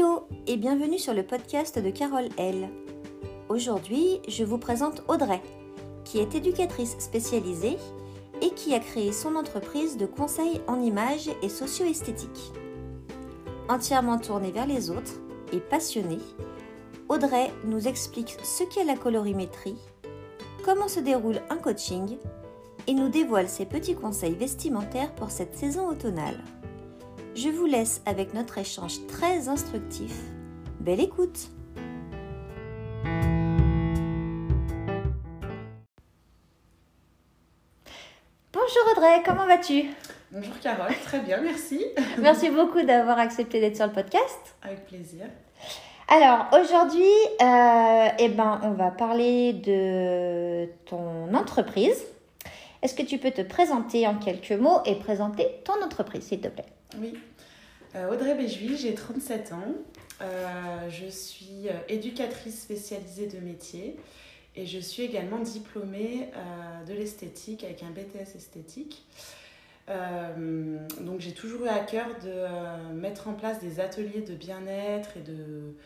Hello et bienvenue sur le podcast de Carole L. Aujourd'hui, je vous présente Audrey, qui est éducatrice spécialisée et qui a créé son entreprise de conseil en images et socio-esthétique. Entièrement tournée vers les autres et passionnée, Audrey nous explique ce qu'est la colorimétrie, comment se déroule un coaching et nous dévoile ses petits conseils vestimentaires pour cette saison automnale. Je vous laisse avec notre échange très instructif. Belle écoute Bonjour Audrey, comment vas-tu? Bonjour Carole, très bien, merci. Merci beaucoup d'avoir accepté d'être sur le podcast. Avec plaisir. Alors aujourd'hui, euh, eh ben, on va parler de ton entreprise. Est-ce que tu peux te présenter en quelques mots et présenter ton entreprise, s'il te plaît? Oui. Euh, Audrey Béjouy, j'ai 37 ans. Euh, je suis euh, éducatrice spécialisée de métier et je suis également diplômée de l'esthétique avec un BTS esthétique. donc j'ai toujours eu à cœur de mettre en place des ateliers de bien-être et de,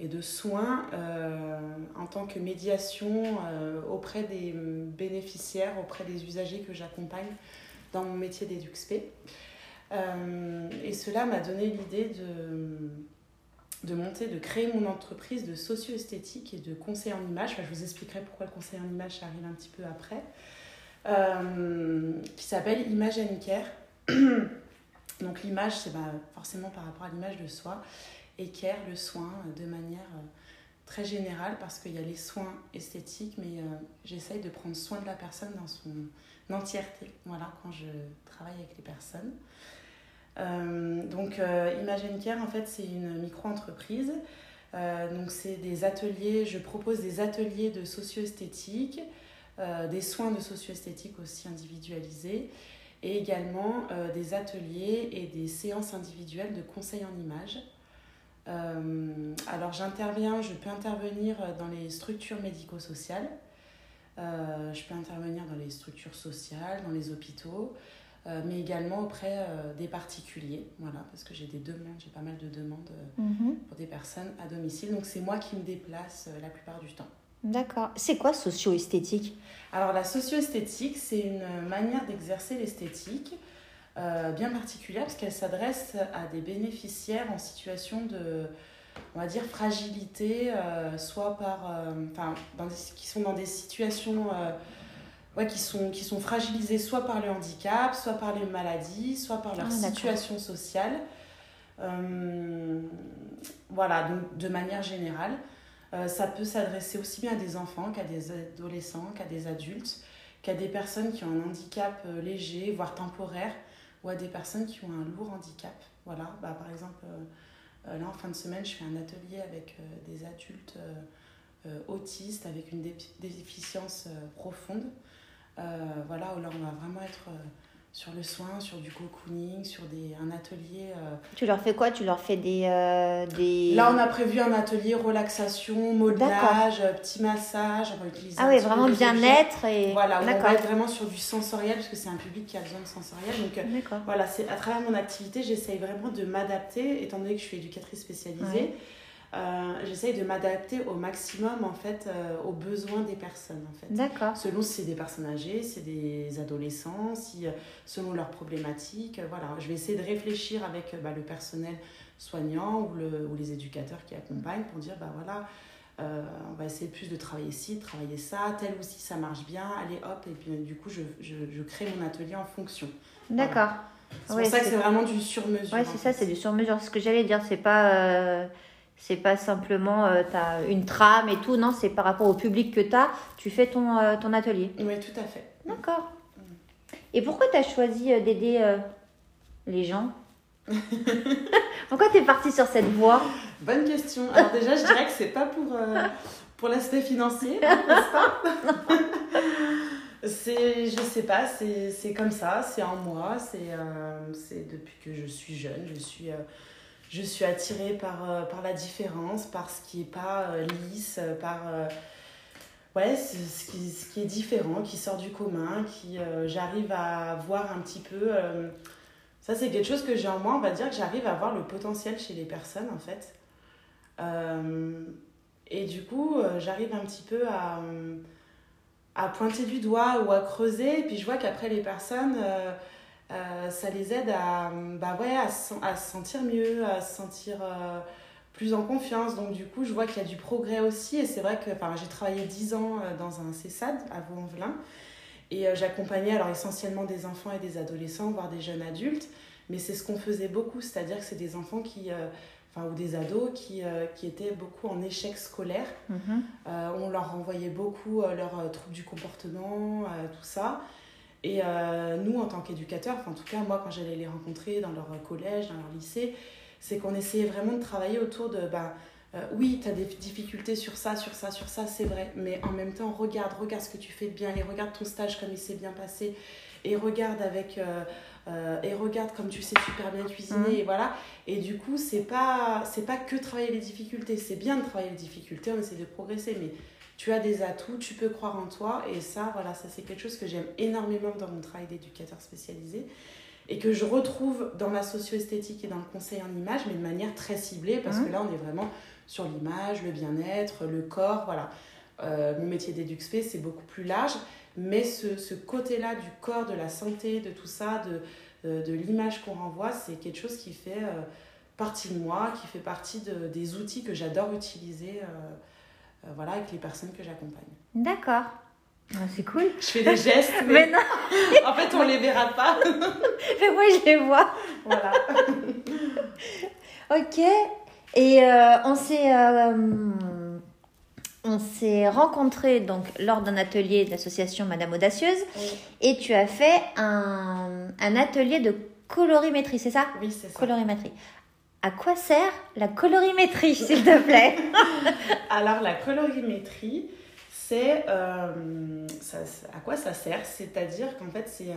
et de soins en tant que médiation auprès des bénéficiaires, auprès des usagers que j'accompagne dans mon métier d'EduxP. Euh, et cela m'a donné l'idée de, de monter, de créer mon entreprise de socio-esthétique et de conseil en image. je vous expliquerai pourquoi le conseil en image arrive un petit peu après. Euh, qui s'appelle Image and Care. Donc l'image, c'est bah, forcément par rapport à l'image de soi. Et care, le soin, de manière euh, très générale, parce qu'il y a les soins esthétiques, mais j'essaye de prendre soin de la personne dans son entièreté, voilà, quand je travaille avec les personnes. Euh, donc euh, Imagine Care, en fait, c'est une micro-entreprise. Euh, donc c'est des ateliers, je propose des ateliers de socio-esthétique, des soins de socio-esthétique aussi individualisés et également des ateliers et des séances individuelles de conseil en images. alors j'interviens, je peux intervenir dans les structures médico-sociales, je peux intervenir dans les structures sociales, dans les hôpitaux, euh, mais également auprès euh, des particuliers, voilà, parce que j'ai des demandes, j'ai pas mal de demandes euh, mhm. pour des personnes à domicile. Donc c'est moi qui me déplace la plupart du temps. D'accord. C'est quoi socio-esthétique? Alors la socio-esthétique, c'est une manière d'exercer l'esthétique bien particulière parce qu'elle s'adresse à des bénéficiaires en situation de, on va dire, fragilité, soit par, enfin, qui sont dans des situations ouais, qui, sont, qui sont fragilisés soit par le handicap, soit par les maladies, soit par leur ah, situation sociale. Euh, voilà, donc de manière générale, euh, ça peut s'adresser aussi bien à des enfants qu'à des adolescents, qu'à des adultes, qu'à des personnes qui ont un handicap euh, léger, voire temporaire, ou à des personnes qui ont un lourd handicap. Voilà, bah, par exemple, là en fin de semaine, je fais un atelier avec des adultes autistes avec une déficience profonde. Euh, voilà, où là, on va vraiment être euh, sur le soin, sur du cocooning, sur des, un atelier. Euh, tu leur fais quoi? Tu leur fais des, des... Là, on a prévu un atelier relaxation, modelage, petit massage. On va utiliser ah oui, vraiment bien-être. Et... Voilà, on va être vraiment sur du sensoriel, parce que c'est un public qui a besoin de sensoriel. Donc, voilà, c'est à travers mon activité, j'essaye vraiment de m'adapter, étant donné que je suis éducatrice spécialisée. Euh, j'essaye de m'adapter au maximum en fait euh, aux besoins des personnes en fait. D'accord. Selon si c'est des personnes âgées, c'est des adolescents, si, euh, selon leurs problématiques. voilà, je vais essayer de réfléchir avec bah, le personnel soignant ou, le, ou les éducateurs qui accompagnent pour dire bah voilà. on va essayer plus de travailler ci, de travailler ça, tel ou si ça marche bien, allez hop, et puis du coup je, je, je crée mon atelier en fonction. D'accord. C'est pour ça que c'est vraiment du sur-mesure. Oui, c'est ça, c'est du sur-mesure. Ce que j'allais dire, c'est pas c'est pas simplement euh, tu as une trame et tout, non, c'est par rapport au public que tu as, tu fais ton, euh, ton atelier. Oui, tout à fait. D'accord. Et pourquoi tu as choisi euh, d'aider les gens Pourquoi tu es partie sur cette voie Bonne question. Alors déjà, je dirais que c'est pas pour, pour l'aspect financier, n'est-ce pas C'est, je sais pas, c'est comme ça, c'est en moi, c'est depuis que je suis jeune, je suis je suis attirée par, euh, par la différence, par ce qui n'est pas euh, lisse, par euh, ouais, ce, qui, ce qui est différent, qui sort du commun, qui j'arrive à voir un petit peu. ça, c'est quelque chose que j'ai en moi, on va dire que j'arrive à voir le potentiel chez les personnes en fait. et du coup, j'arrive un petit peu à, à, pointer du doigt ou à creuser. Et puis je vois qu'après, les personnes, ça les aide à, bah ouais, à, à, se sentir mieux, à se sentir plus en confiance. Donc du coup, je vois qu'il y a du progrès aussi. Et c'est vrai que j'ai travaillé 10 ans euh, dans un CESAD à Vaux-en-Velin. Et euh, j'accompagnais alors essentiellement des enfants et des adolescents, voire des jeunes adultes. Mais c'est ce qu'on faisait beaucoup, c'est-à-dire que c'est des enfants qui, euh, enfin, ou des ados qui, qui étaient beaucoup en échec scolaire. Mhm. on leur renvoyait beaucoup leurs troubles du comportement, tout ça. Et nous, en tant qu'éducateurs, en tout cas moi quand j'allais les rencontrer dans leur collège, dans leur lycée, c'est qu'on essayait vraiment de travailler autour de, bah, euh, oui, tu as des difficultés sur ça, sur ça, sur ça, c'est vrai, mais en même temps, regarde, regarde ce que tu fais de bien, et regarde ton stage comme il s'est bien passé, et regarde avec... Euh, euh, et regarde comme tu sais super bien cuisiner, mmh. et voilà. Et du coup, c'est pas, c'est pas que travailler les difficultés, c'est bien de travailler les difficultés, on essaie de progresser, mais tu as des atouts, tu peux croire en toi, et ça, voilà, ça c'est quelque chose que j'aime énormément dans mon travail d'éducateur spécialisé et que je retrouve dans la socio-esthétique et dans le conseil en image, mais de manière très ciblée, parce que mmh. là, on est vraiment sur l'image, le bien-être, le corps, voilà. Euh, mon métier d'éduxpé, c'est beaucoup plus large, mais ce, ce côté-là du corps, de la santé, de tout ça, de, euh, de l'image qu'on renvoie, c'est quelque chose qui fait euh, partie de moi, qui fait partie de, des outils que j'adore utiliser voilà, avec les personnes que j'accompagne. D'accord. Ah, c'est cool. Je fais des gestes, mais, non. en fait, on les verra pas. mais moi, je les vois. Voilà. ok. Et euh, on s'est euh, on s'est rencontrés donc lors d'un atelier de l'association Madame Audacieuse et tu as fait un, un atelier de colorimétrie, c'est ça? Oui, c'est ça. Colorimétrie. À quoi sert la colorimétrie, s'il te plaît? Alors, la colorimétrie, c'est euh, à quoi ça sert? C'est-à-dire qu'en fait, c'est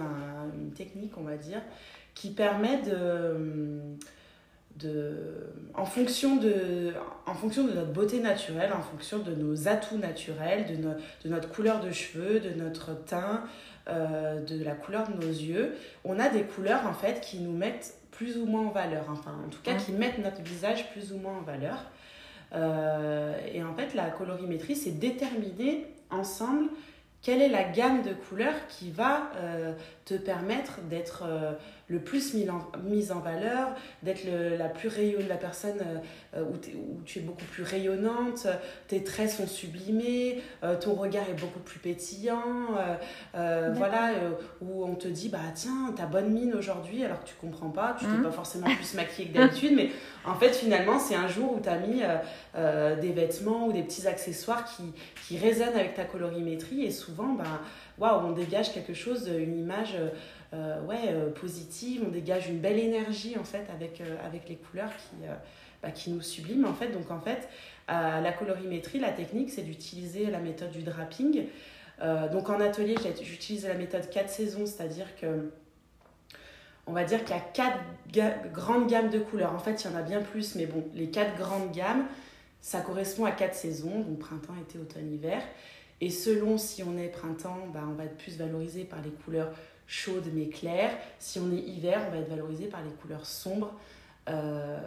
une technique, on va dire, qui permet de, de en, fonction de, en fonction de notre beauté naturelle, en fonction de nos atouts naturels, de, de notre couleur de cheveux, de notre teint, euh, de la couleur de nos yeux, on a des couleurs en fait qui nous mettent plus ou moins en valeur, enfin en tout cas qui mettent notre visage plus ou moins en valeur. Euh, et en fait, la colorimétrie, c'est déterminer ensemble quelle est la gamme de couleurs qui va euh, te permettre d'être euh, le plus mis en, mise en valeur, d'être la plus rayonnante, la personne euh, où, où, tu es beaucoup plus rayonnante, tes traits sont sublimés, ton regard est beaucoup plus pétillant, voilà, où on te dit, bah tiens, ta bonne mine aujourd'hui, alors que tu comprends pas, tu t'es mmh. pas forcément plus maquillée que d'habitude, mais en fait, finalement, c'est un jour où tu as mis des vêtements ou des petits accessoires qui, qui résonnent avec ta colorimétrie et souvent, bah, waouh, on dégage quelque chose, une image euh, ouais, euh, positive, on dégage une belle énergie en fait avec, euh, les couleurs qui, bah, qui nous subliment en fait. Donc en fait, la colorimétrie, la technique, c'est d'utiliser la méthode du draping. donc en atelier, j'utilise la méthode 4 saisons, c'est-à-dire que on va dire qu'il y a quatre grandes gammes de couleurs. En fait, il y en a bien plus, mais bon, les quatre grandes gammes, ça correspond à quatre saisons, donc printemps, été, automne, hiver. Et selon si on est printemps, bah, on va être plus valorisé par les couleurs chaudes mais claires. Si on est hiver, on va être valorisé par les couleurs sombres, euh,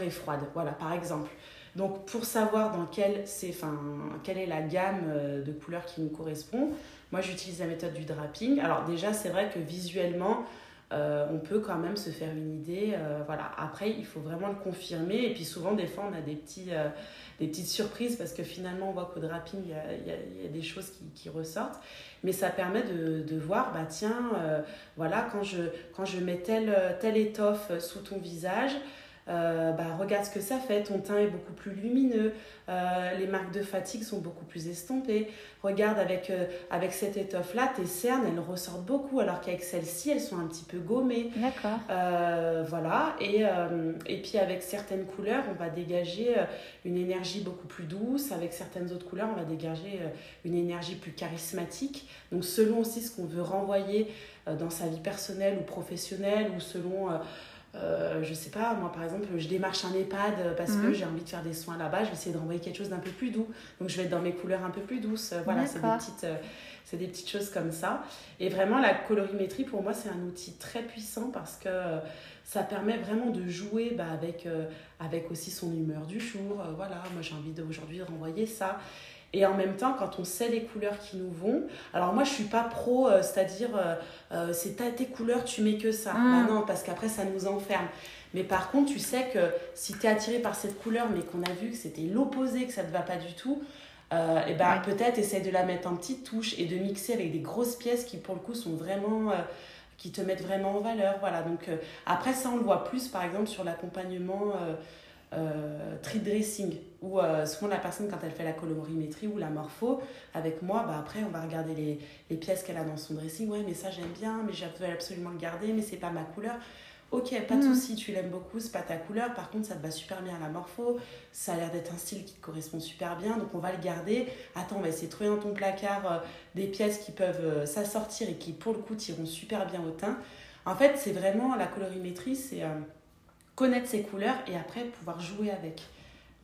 et froides. Voilà, par exemple. Donc pour savoir dans quelle, enfin, quelle est la gamme euh, de couleurs qui nous correspond, moi j'utilise la méthode du draping. Alors déjà c'est vrai que visuellement, euh, on peut quand même se faire une idée. Voilà. Après, il faut vraiment le confirmer. Et puis souvent, des fois, on a des, petits, des petites surprises parce que finalement, on voit qu'au draping, il y a, y, y a, des choses qui, qui, ressortent. Mais ça permet de, de voir, bah tiens, voilà, quand je, quand je mets telle, telle étoffe sous ton visage, euh, bah, regarde ce que ça fait, ton teint est beaucoup plus lumineux, euh, les marques de fatigue sont beaucoup plus estompées. Regarde avec, euh, avec cette étoffe-là, tes cernes, elles ressortent beaucoup, alors qu'avec celle-ci, elles sont un petit peu gommées. D'accord. voilà, et, et puis avec certaines couleurs, on va dégager une énergie beaucoup plus douce, avec certaines autres couleurs, on va dégager une énergie plus charismatique. Donc selon aussi ce qu'on veut renvoyer dans sa vie personnelle ou professionnelle, ou selon euh, je sais pas, moi par exemple, je démarche un EHPAD parce que Mhm. j'ai envie de faire des soins là-bas, je vais essayer de renvoyer quelque chose d'un peu plus doux. Donc je vais être dans mes couleurs un peu plus douces. Voilà, c'est des, petites, euh, c'est des petites choses comme ça. Et vraiment, la colorimétrie, pour moi, c'est un outil très puissant parce que euh, ça permet vraiment de jouer bah, avec, avec aussi son humeur du jour. Voilà, moi j'ai envie d'aujourd'hui de renvoyer ça. Et en même temps, quand on sait les couleurs qui nous vont, alors moi je suis pas pro, euh, c'est-à-dire euh, euh, c'est ta- tes couleurs, tu mets que ça. Mm. Bah non, parce qu'après ça nous enferme. Mais par contre, tu sais que si tu es attiré par cette couleur, mais qu'on a vu que c'était l'opposé, que ça ne te va pas du tout, euh, et ben Ouais. peut-être essaie de la mettre en petites touches et de mixer avec des grosses pièces qui pour le coup sont vraiment. euh, qui te mettent vraiment en valeur. Voilà. Donc, euh, après, ça, on le voit plus, par exemple, sur l'accompagnement euh, tree dressing, où euh, souvent la personne, quand elle fait la colorimétrie ou la morpho, avec moi, bah, après, on va regarder les, les pièces qu'elle a dans son dressing. Ouais, mais ça, j'aime bien, mais je veux absolument le garder, mais c'est pas ma couleur. Ok, pas de Mhm. souci, tu l'aimes beaucoup, c'est pas ta couleur. Par contre, ça te va super bien à la morpho. Ça a l'air d'être un style qui te correspond super bien, donc on va le garder. Attends, on va essayer de trouver dans ton placard euh, des pièces qui peuvent euh, s'assortir et qui, pour le coup, tireront super bien au teint. En fait, c'est vraiment la colorimétrie, c'est connaître ses couleurs et après pouvoir jouer avec.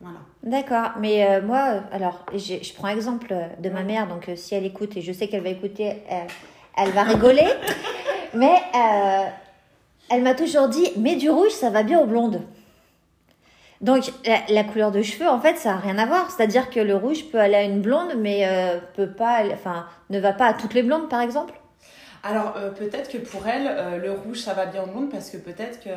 Voilà. D'accord, mais euh, moi, euh, alors, je prends exemple euh, de ma mère, donc euh, si elle écoute, et je sais qu'elle va écouter, elle, elle va rigoler, mais euh, elle m'a toujours dit, mais du rouge, ça va bien aux blondes. Donc, la, la couleur de cheveux, en fait, ça n'a rien à voir. C'est-à-dire que le rouge peut aller à une blonde, mais peut pas, enfin, ne va pas à toutes les blondes, par exemple? Alors, peut-être que pour elle, le rouge, ça va bien au monde parce que peut-être que,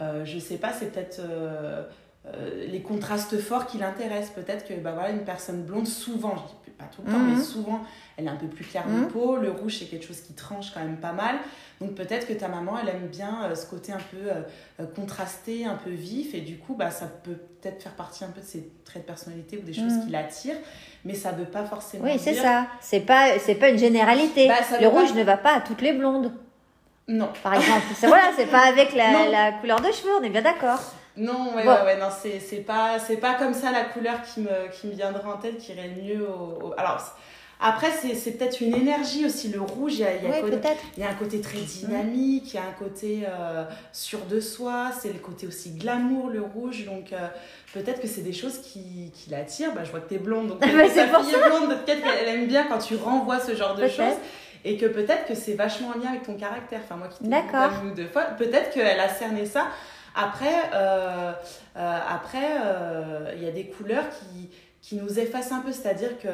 euh, je sais pas, c'est peut-être euh, euh, les contrastes forts qui l'intéressent. Peut-être que, bah voilà, une personne blonde, souvent, je dis pas tout le temps, Mhm. mais souvent, elle est un peu plus claire de Mhm. peau. Le rouge, c'est quelque chose qui tranche quand même pas mal. Donc, peut-être que ta maman, elle aime bien ce côté un peu contrasté, un peu vif. Et du coup, bah, ça peut peut-être faire partie un peu de ses traits de personnalité ou des choses Mhm. qui l'attirent. Mais ça veut pas forcément Oui, c'est dire... ça. C'est pas, pas une généralité. Bah, le pas- rouge ne va pas à toutes les blondes, Non. par exemple. c'est voilà, c'est pas avec la, la couleur de cheveux, on est bien d'accord. Non, ouais, Bon. ouais, ouais, non, c'est, pas, pas comme ça la couleur qui me, qui me viendrait en tête, qui irait mieux au. au- Alors, après, c'est, peut-être une énergie aussi. Le rouge, il y a, il y a Oui, côté- peut-être. il y a un côté très dynamique, il y a un côté euh, sûr de soi, c'est le côté aussi glamour, le rouge. Donc, euh, peut-être que c'est des choses qui, qui l'attirent. Bah, je vois que t'es blonde, donc Bah, c'est pour blonde, peut-être qu'elle aime bien quand tu renvoies ce genre de choses. Et que peut-être que c'est vachement en lien avec ton caractère. Enfin, moi qui t'ai vu ou deux fois, peut-être qu'elle a cerné ça. Après, euh, euh, après, euh, il y a des couleurs qui, qui nous effacent un peu. C'est-à-dire que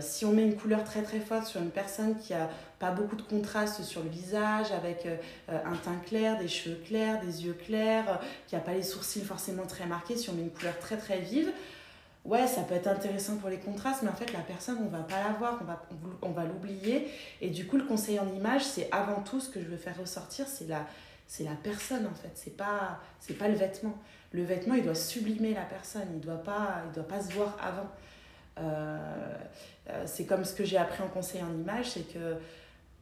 si on met une couleur très très forte sur une personne qui a pas beaucoup de contraste sur le visage, avec un teint clair, des cheveux clairs, des yeux clairs, qui a pas les sourcils forcément très marqués, si on met une couleur très très vive, ouais, ça peut être intéressant pour les contrastes, mais en fait, la personne, on va pas la voir, on va, on va l'oublier. Et du coup, le conseil en image, c'est avant tout ce que je veux faire ressortir, c'est la, c'est la personne en fait, c'est pas, c'est pas le vêtement. Le vêtement, il doit sublimer la personne, il doit pas, il doit pas se voir avant. Euh, euh, c'est comme ce que j'ai appris en conseil en image, c'est que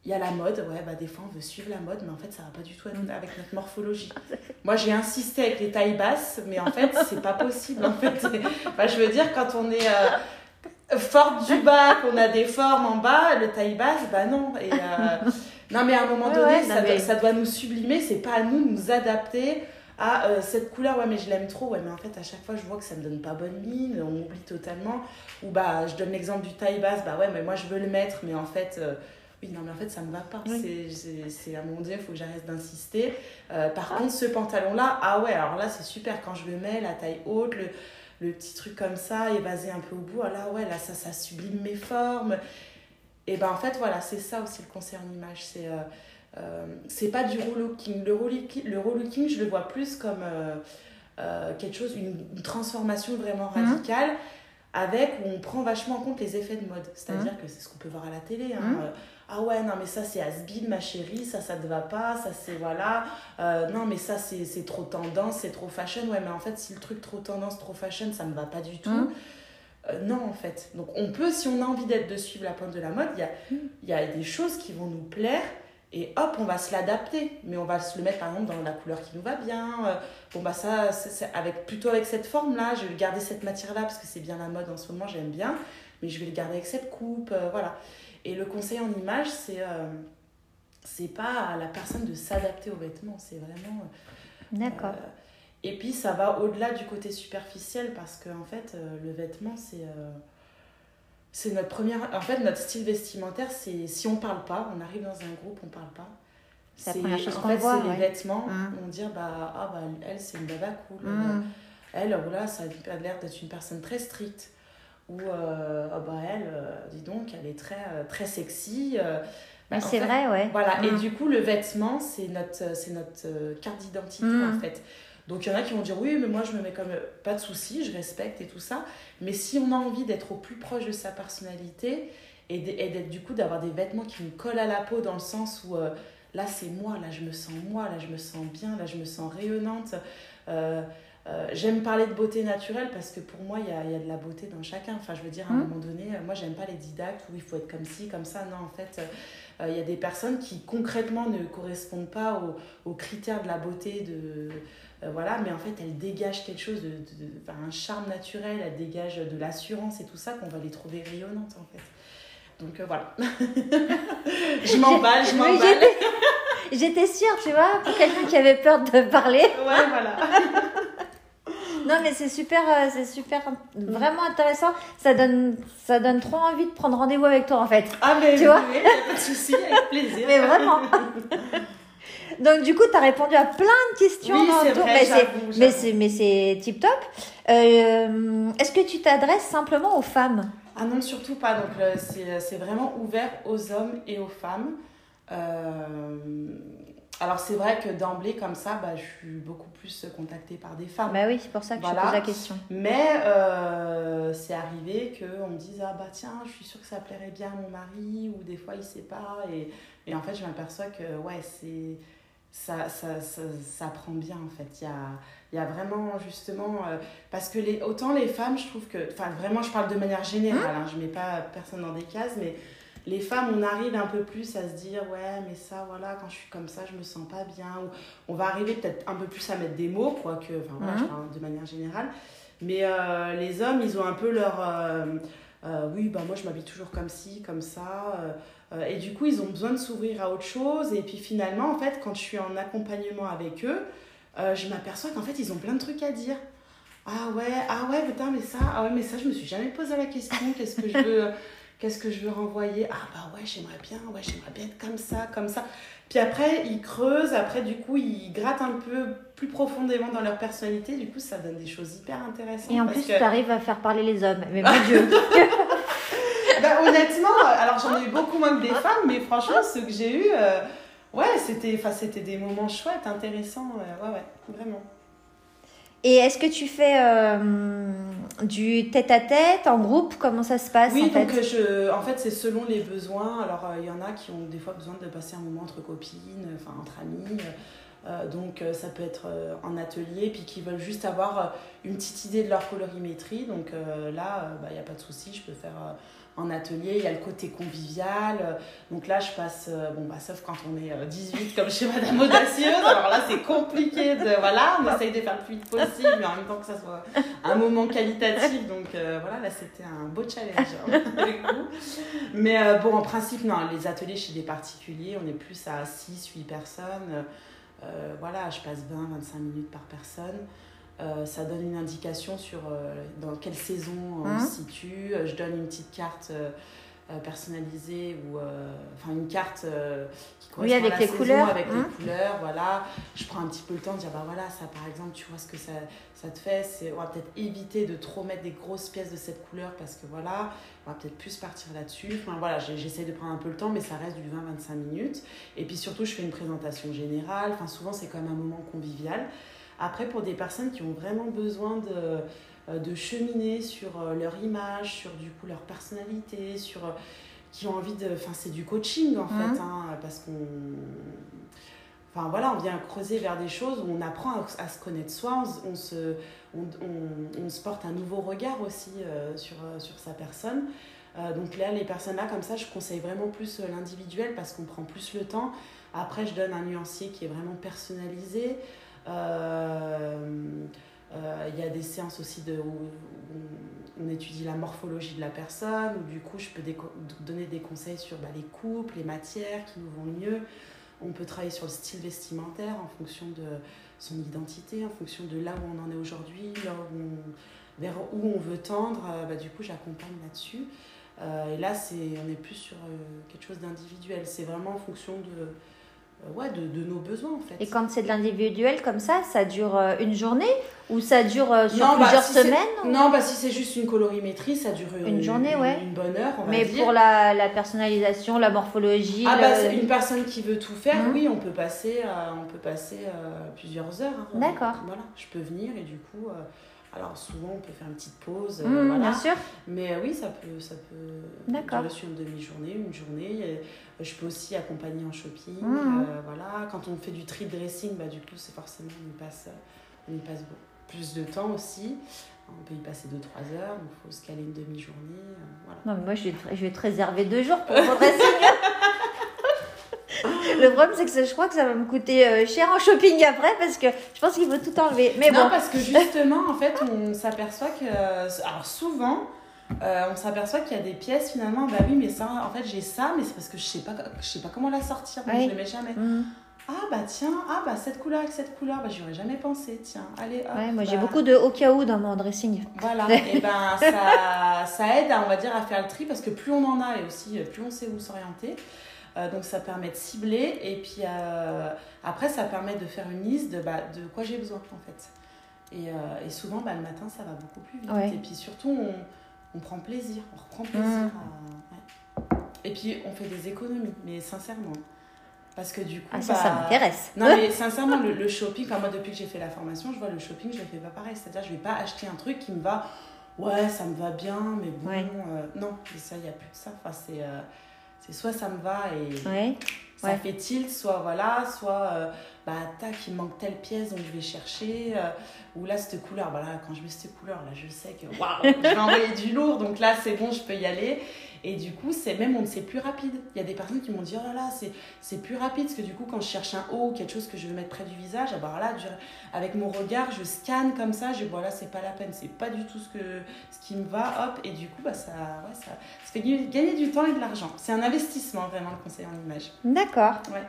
il y a la mode, ouais, bah des fois on veut suivre la mode, mais en fait ça va pas du tout avec notre morphologie. Moi j'ai insisté avec les tailles basses, mais en fait c'est pas possible. En fait, Enfin, je veux dire, quand on est euh, forte du bas, qu'on a des formes en bas, le taille basse, bah non. Et, euh, non, mais à un moment Ouais, donné, ouais, ça, doit, mais- ça doit nous sublimer, c'est pas à nous de nous adapter à euh, cette couleur, ouais, mais je l'aime trop, ouais, mais en fait, à chaque fois, je vois que ça me donne pas bonne mine, on oublie totalement. Ou bah, je donne l'exemple du taille basse, bah ouais, mais moi je veux le mettre, mais en fait. Oui, non, mais en fait, ça me va pas. Oui. C'est- à mon dieu, il faut que j'arrête d'insister. Euh, par contre, ce pantalon-là, ah ouais, alors là, c'est super. Quand je le mets, la taille haute, le, le petit truc comme ça, évasé un peu au bout, ah là, ouais, là, ça, ça sublime mes formes. Et ben en fait, voilà, c'est ça aussi le conseil en image. C'est euh, euh, c'est pas du relooking. Le relooking, le relooking, je le vois plus comme quelque chose, une, une transformation vraiment Mhm. radicale. Avec où on prend vachement en compte les effets de mode. C'est-à-dire que c'est ce qu'on peut voir à la télé. hein. Mhm. Ah ouais, non, mais ça c'est has-been, ma chérie, ça ça te va pas, ça c'est voilà. Euh, non, mais ça c'est c'est trop tendance, c'est trop fashion. Ouais, mais en fait, si le truc trop tendance, trop fashion, ça me va pas du tout. Mhm. Euh, non, en fait. Donc, on peut, si on a envie d'être de suivre la pointe de la mode, il y a, il y a des choses qui vont nous plaire et hop, on va se l'adapter. Mais on va se le mettre, par exemple, dans la couleur qui nous va bien. Euh, bon, bah, ça, c'est- c'est avec, plutôt avec cette forme-là, je vais garder cette matière-là parce que c'est bien la mode en ce moment, j'aime bien. Mais je vais le garder avec cette coupe, euh, voilà. Et le conseil en image, c'est. euh, c'est pas à la personne de s'adapter aux vêtements, c'est vraiment. D'accord. Euh, et puis ça va au-delà du côté superficiel parce que en fait, euh, le vêtement, c'est. euh, c'est notre première. En fait, notre style vestimentaire, c'est. Si on parle pas, on arrive dans un groupe, on parle pas. C'est la première chose qu'on voit, c'est ouais. les vêtements. Mhm. On dit, bah, ah, bah, elle, c'est une baba cool. Mm. Elle, oh ça a l'air d'être une personne très stricte. Ou, euh, ah bah, elle, euh, dis donc, elle est très, euh, très sexy. euh. Bah, en c'est vrai, ouais. Voilà, et Mm. du coup, le vêtement, c'est notre, c'est notre carte d'identité, Mm. en fait. Donc, il y en a qui vont dire, oui, mais moi, je me mets comme... Pas de souci, je respecte et tout ça. Mais si on a envie d'être au plus proche de sa personnalité et d'être, du coup, d'avoir des vêtements qui nous collent à la peau dans le sens où... euh, là, c'est moi, là, je me sens moi, là, je me sens bien, là, je me sens rayonnante. Euh, euh, j'aime parler de beauté naturelle parce que pour moi, il y a, y a de la beauté dans chacun. Enfin, je veux dire, à un Mm. moment donné, euh, moi, j'aime pas les didactes où il faut être comme ci, comme ça. Non, en fait, euh, il y a des personnes qui concrètement ne correspondent pas aux, aux critères de la beauté, de, euh, voilà, mais en fait, elles dégagent quelque chose, de, de- de- enfin, un charme naturel, elles dégagent de l'assurance et tout ça qu'on va les trouver rayonnantes, en fait. Donc voilà. je m'emballe, je Oui, m'emballe. J'étais sûre, tu vois, pour quelqu'un qui avait peur de parler. Ouais, voilà. Non, mais c'est super, euh, c'est super, vraiment intéressant. Ça donne, ça donne trop envie de prendre rendez-vous avec toi, en fait. Ah, mais Tu vois oui, pas de souci, avec plaisir. Mais vraiment. Donc, du coup, tu as répondu à plein de questions Oui, dans vrai, mais c'est, mais c'est, mais c'est tip top. Euh, est-ce que tu t'adresses simplement aux femmes? Ah non, surtout pas. Donc, euh, c'est c'est vraiment ouvert aux hommes et aux femmes. Euh, alors, c'est vrai que d'emblée, comme ça, bah, je suis beaucoup plus contactée par des femmes. Bah oui, c'est pour ça que je Voilà. pose la question. Mais euh, c'est arrivé qu'on me dise Ah bah tiens, je suis sûre que ça plairait bien à mon mari, ou des fois il sait pas. Et, et en fait, je m'aperçois que ouais, c'est. Ça, ça, ça, ça prend bien en fait. Il y a, il y a vraiment justement. euh, parce que les, autant les femmes, je trouve que. Enfin, vraiment, je parle de manière générale, hein, je mets pas personne dans des cases, mais les femmes, on arrive un peu plus à se dire Ouais, mais ça, voilà, quand je suis comme ça, je me sens pas bien. Ou on va arriver peut-être un peu plus à mettre des mots, quoique. Enfin, voilà, je parle de manière générale. Mais euh, les hommes, ils ont un peu leur. euh, euh, oui, bah moi je m'habille toujours comme ci, comme ça. et du coup, ils ont besoin de s'ouvrir à autre chose. Et puis finalement, en fait, quand je suis en accompagnement avec eux, je m'aperçois qu'en fait, ils ont plein de trucs à dire. Ah ouais, ah ouais, putain, mais ça, ah ouais, mais ça, je me suis jamais posé la question. Qu'est-ce que je veux, qu'est-ce que je veux renvoyer? Ah bah ouais, j'aimerais bien, ouais, j'aimerais bien être comme ça, comme ça. Puis après, ils creusent, après, du coup, ils grattent un peu plus profondément dans leur personnalité. Du coup, ça donne des choses hyper intéressantes. Et en parce plus, que- tu arrives à faire parler les hommes. Mais mon Dieu. Bah, honnêtement, alors j'en ai eu beaucoup moins que des femmes, mais franchement, ceux que j'ai eu, euh, ouais, c'était, c'était des moments chouettes, intéressants, euh, ouais, ouais, vraiment. Et est-ce que tu fais euh, du tête-à-tête, en groupe? Comment ça se passe Oui, en donc je, en fait, c'est selon les besoins. Alors, euh, il y en a qui ont des fois besoin de passer un moment entre copines, enfin entre amis. Euh, donc, euh, ça peut être euh, en atelier, puis qui veulent juste avoir euh, une petite idée de leur colorimétrie. Donc là, bah, il n'y a pas de souci, je peux faire en atelier. Il y a le côté convivial. Donc là, je passe, bon, bah, sauf quand on est euh, 18 comme chez Madame Audacieuse. Alors là, c'est compliqué. Voilà, on essaye de faire le plus vite possible, mais en même temps que ça soit un moment qualitatif. Donc voilà, là, c'était un beau challenge hein. Mais bon, en principe, non, les ateliers chez des particuliers, on est plus à 6, 8 personnes. Euh, voilà, je passe 20, 25 minutes par personne. Euh, ça donne une indication sur euh, dans quelle saison on Mhm. se situe. Je donne une petite carte personnalisée ou euh, enfin une carte euh, qui correspond avec à la les saison, couleurs. avec les couleurs. Voilà, je prends un petit peu le temps de dire bah voilà ça par exemple tu vois ce que ça, ça te fait. C'est on va peut-être éviter de trop mettre des grosses pièces de cette couleur parce que voilà on va peut-être plus partir là-dessus. Enfin voilà, j'essaie de prendre un peu le temps, mais ça reste du 20-25 minutes. Et puis surtout, je fais une présentation générale. Enfin, souvent, c'est comme un moment convivial. Après, pour des personnes qui ont vraiment besoin de, euh, de cheminer sur euh, leur image, sur du coup leur personnalité, sur euh, qui ont envie de. Enfin, c'est du coaching en Mhm. fait, hein, parce qu'on. Enfin voilà, on vient creuser vers des choses où on apprend à, à se connaître soi, on, se- on se, on, on- on se porte un nouveau regard aussi euh, sur, euh, sur sa personne. Euh, donc là, les personnes là, comme ça, je conseille vraiment plus euh, l'individuel parce qu'on prend plus le temps. Après, je donne un nuancier qui est vraiment personnalisé. Euh, euh, Il y a des séances aussi où, on étudie la morphologie de la personne, où du coup, je peux donner des conseils sur bah, les coupes, les matières qui nous vont mieux. On peut travailler sur le style vestimentaire en fonction de son identité, en fonction de là où on en est aujourd'hui, vers où on veut tendre. Bah, du coup, j'accompagne là-dessus. et là, c'est, on est plus sur quelque chose d'individuel. C'est vraiment en fonction de euh, ouais, de, de, nos besoins en fait. Et quand c'est de l'individuel comme ça, ça dure euh, une journée ou ça dure euh, sur bah, plusieurs semaines Non, bah si c'est juste une colorimétrie, ça dure une, journée, ouais. Une bonne heure, on Mais va dire. pour la, la, personnalisation, la morphologie. Ah bah une personne qui veut tout faire, mmh. oui, on peut passer, on peut passer plusieurs heures. Hein. D'accord. Voilà, je peux venir et du coup. Alors souvent on peut faire une petite pause, mmh, voilà. Bien sûr. Mais oui, ça peut, ça peut durer sur une demi-journée, une journée. Je peux aussi accompagner en shopping. Mmh. Euh, voilà. Quand on fait du trip dressing, bah, du coup, c'est forcément, on y passe, on y passe plus de temps aussi. On peut y passer 2-3 heures, il faut se caler une demi-journée. Euh, voilà. Non, mais moi, je vais, te, je vais te réserver deux jours pour mon dressing. Le problème, c'est que je crois que ça va me coûter euh, cher en shopping après parce que je pense qu'il faut tout enlever. Mais non, bon. parce que justement, en fait, on s'aperçoit que. Alors, souvent, euh, on s'aperçoit qu'il y a des pièces finalement, bah oui, mais ça, en fait, j'ai ça, mais c'est parce que je sais pas, je sais pas comment la sortir, donc je les mets jamais. Mm. Ah bah tiens, ah bah cette couleur avec cette couleur, bah j'y aurais jamais pensé, tiens, allez. ouais, moi j'ai bah. beaucoup de au cas où dans mon dressing. Voilà, et ben ça, ça aide, on va dire, à faire le tri parce que plus on en a et aussi euh, plus on sait où s'orienter. Euh, donc ça permet de cibler et puis après ça permet de faire une liste de, bah, de quoi j'ai besoin en fait. Et, et souvent bah, le matin ça va beaucoup plus vite. Et puis surtout on, on prend plaisir, on reprend plaisir. Mmh. Et puis on fait des économies, mais sincèrement. Parce que du coup. Ah, ça, ça bah, m'intéresse. Non, mais sincèrement, le, shopping, moi, depuis que j'ai fait la formation, je vois le shopping, je le fais pas pareil. C'est-à-dire, je vais pas acheter un truc qui me va. Ouais, ça me va bien, mais bon. Euh, non, ça, il n'y a plus de ça. Enfin, c'est. Euh, c'est soit ça me va et ça fait tilt, soit voilà, soit euh, bah tac, il manque telle pièce donc je vais chercher, euh, ou là cette couleur, voilà, quand je mets cette couleur là, je sais que waouh, je vais envoyer du lourd, donc là c'est bon, je peux y aller. Et du coup, c'est même, on ne sait plus rapide. Il y a des personnes qui m'ont dit, oh là là, c'est plus rapide. Parce que du coup, quand je cherche un haut ou quelque chose que je veux mettre près du visage, alors là, avec mon regard, je scanne comme ça, je vois là, c'est pas la peine, c'est pas du tout ce, que, ce qui me va, hop. Et du coup, bah, ça, ouais, ça, ça fait gagner du temps et de l'argent. C'est un investissement, vraiment, le conseil en image. D'accord. Ouais.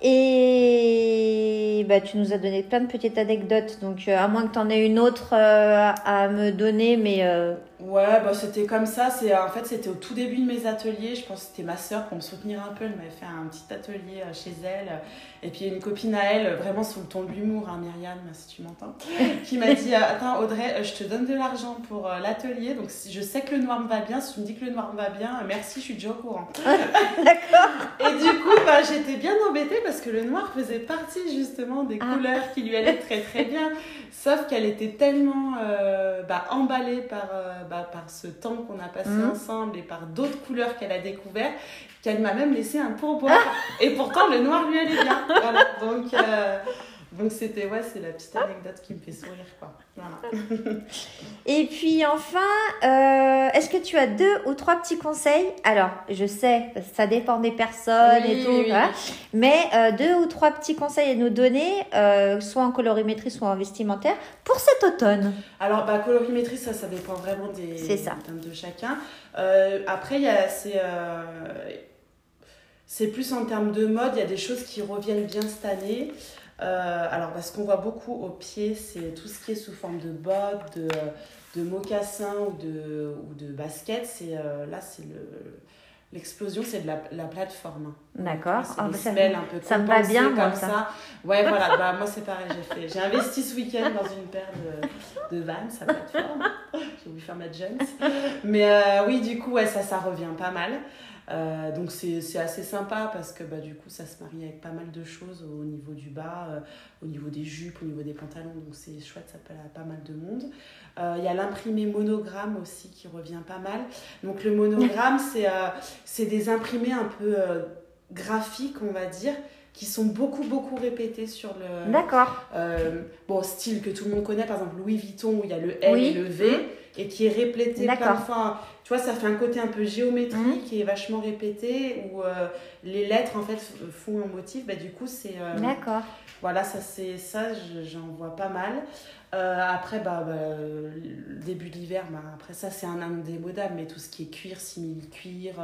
Et bah, tu nous as donné plein de petites anecdotes, donc euh, à moins que tu en aies une autre euh, à me donner, mais euh, Ouais, bah, c'était comme ça. C'est, en fait, c'était au tout début de mes ateliers. Je pense que c'était ma sœur pour me soutenir un peu. Elle m'avait fait un petit atelier euh, chez elle. Et puis, une copine à elle, vraiment sous le ton de l'humour, hein, Myriam, si tu m'entends, qui m'a dit Attends, Audrey, euh, je te donne de l'argent pour euh, l'atelier. Donc, si je sais que le noir me va bien. Si tu me dis que le noir me va bien, merci, je suis déjà au courant. D'accord. Et du coup, bah, j'étais bien embêtée parce que le noir faisait partie justement des ah. couleurs qui lui allaient très très bien. Sauf qu'elle était tellement bah, emballée par bah, par ce temps qu'on a passé mmh. ensemble et par d'autres couleurs qu'elle a découvert, qu'elle m'a même laissé un pourboire. et pourtant, le noir lui allait bien. Voilà. Donc, euh, donc c'était ouais, c'est la petite anecdote qui me fait sourire quoi. et puis enfin, euh, est-ce que tu as deux ou trois petits conseils? Alors, je sais, ça dépend des personnes et tout, mais euh, deux ou trois petits conseils à nous donner, euh, soit en colorimétrie, soit en vestimentaire, pour cet automne. Alors, bah, colorimétrie, ça, ça dépend vraiment des, ça. de chacun. après, il y a c'est c'est plus en termes de mode, il y a des choses qui reviennent bien cette année. Euh, alors, ce qu'on voit beaucoup au pied, c'est tout ce qui est sous forme de bottes, de, de mocassins ou de, ou de baskets. C'est, euh, là, c'est le, l'explosion, c'est de la, la plateforme. D'accord. C'est oh, ça, un peu ça me va bien, comme ça. ça. Ouais, voilà. bah, moi, c'est pareil. J'ai, fait, j'ai investi ce week-end dans une paire de, de Vans à plateforme. J'ai voulu faire ma jeans. Mais euh, oui, du coup, ouais, ça, ça revient pas mal. Euh, donc c'est assez sympa parce que bah, du coup ça se marie avec pas mal de choses au niveau du bas, euh, au niveau des jupes, au niveau des pantalons, donc c'est chouette, ça plaît à pas mal de monde. Euh, il y a l'imprimé monogramme aussi qui revient pas mal. Donc le monogramme c'est des imprimés un peu graphiques on va dire qui sont beaucoup beaucoup répétés sur le d'accord. bon style que tout le monde connaît. Par exemple Louis Vuitton où il y a le L et le V et qui est répété plein de fois tu vois, ça fait un côté un peu géométrique mhm. est vachement répété, où euh, les lettres, en fait, font un motif. Bah, du coup, c'est... Euh, D'accord. Voilà, ça, c'est ça j'en vois pas mal. Euh, après, bah, bah, début de l'hiver, bah, après ça, c'est un indémodable, mais tout ce qui est cuir, simili-cuir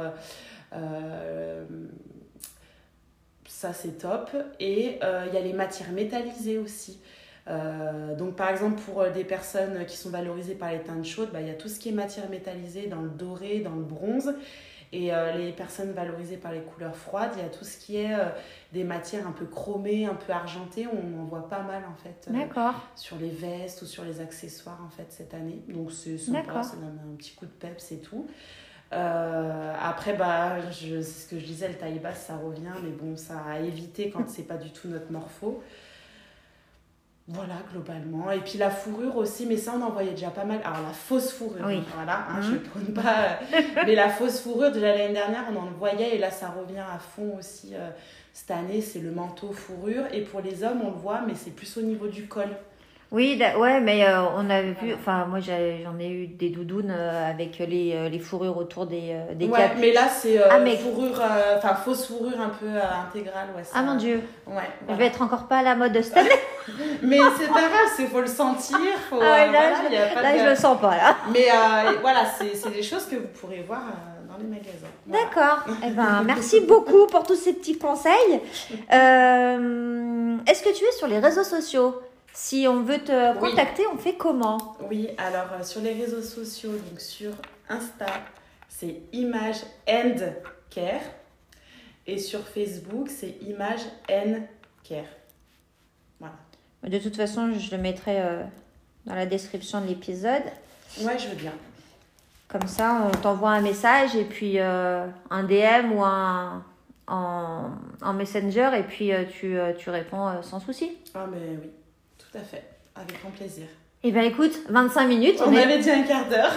ça c'est top. Et il y a les matières métallisées aussi. Donc par exemple pour des personnes qui sont valorisées par les teintes chaudes, bah, il y a tout ce qui est matière métallisée dans le doré, dans le bronze. Et euh, les personnes valorisées par les couleurs froides, il y a tout ce qui est euh, des matières un peu chromées, un peu argentées. On en voit pas mal en fait. Euh, sur les vestes ou sur les accessoires en fait cette année. Donc c'est sympa, ça donne un petit coup de peps et tout. après, bah, je, c'est ce que je disais, le taille basse ça revient, mais bon, ça a évité quand c'est pas du tout notre morpho. Voilà, globalement. Et puis la fourrure aussi, mais ça on en voyait déjà pas mal. Alors la fausse fourrure, oui. voilà, hein, je ne mhm. prône pas. mais la fausse fourrure, déjà l'année dernière, on en voyait et là ça revient à fond aussi. Euh, cette année, c'est le manteau fourrure. Et pour les hommes, on le voit, mais c'est plus au niveau du col. Oui, ouais, mais euh, on a vu, enfin, moi j'en ai eu des doudounes euh, avec les, euh, les fourrures autour des, des ouais, mais là c'est ah, fourrure, enfin fausse fourrure un peu intégrale. Ouais, ah mon dieu, ouais, je vais être encore pas à la mode cette année. mais c'est pas grave, il faut le sentir. Faut, ah là, je, a pas là je le sens pas là. Mais voilà, c'est des choses que vous pourrez voir dans les magasins. D'accord. Eh ben, merci beaucoup pour tous ces petits conseils. Est-ce que tu es sur les réseaux sociaux? Si on veut te contacter, on fait comment? Oui, alors euh, sur les réseaux sociaux, donc sur Insta, c'est Image and Care. Et sur Facebook, c'est Image and Care. Voilà. De toute façon, je le mettrai euh, dans la description de l'épisode. Ouais, je veux bien. Comme ça, on t'envoie un message et puis euh, un DM ou un en, en Messenger et puis tu, tu réponds sans souci. Ah, mais oui. Tout à fait, avec grand plaisir. Eh bien écoute, 25 minutes. On, avait dit un quart d'heure.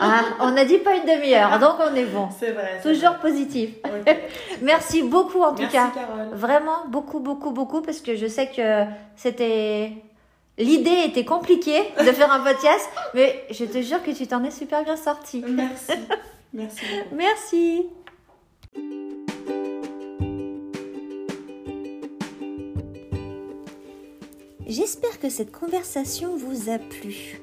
ah, on a dit pas une demi-heure, donc on est bon. C'est vrai. Toujours positif. Merci beaucoup en tout Merci, cas. Carole. Vraiment beaucoup, beaucoup, beaucoup, parce que je sais que c'était... L'idée était compliquée de faire un podcast, mais je te jure que tu t'en es super bien sorti. Merci. Merci beaucoup. Merci. J'espère que cette conversation vous a plu.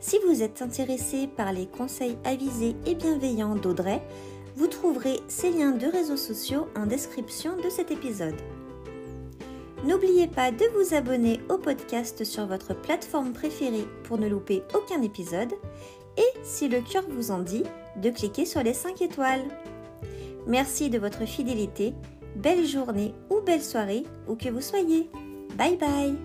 Si vous êtes intéressé par les conseils avisés et bienveillants d'Audrey, vous trouverez ses liens de réseaux sociaux en description de cet épisode. N'oubliez pas de vous abonner au podcast sur votre plateforme préférée pour ne louper aucun épisode et, si le cœur vous en dit, de cliquer sur les 5 étoiles. Merci de votre fidélité, belle journée ou belle soirée où que vous soyez. Bye bye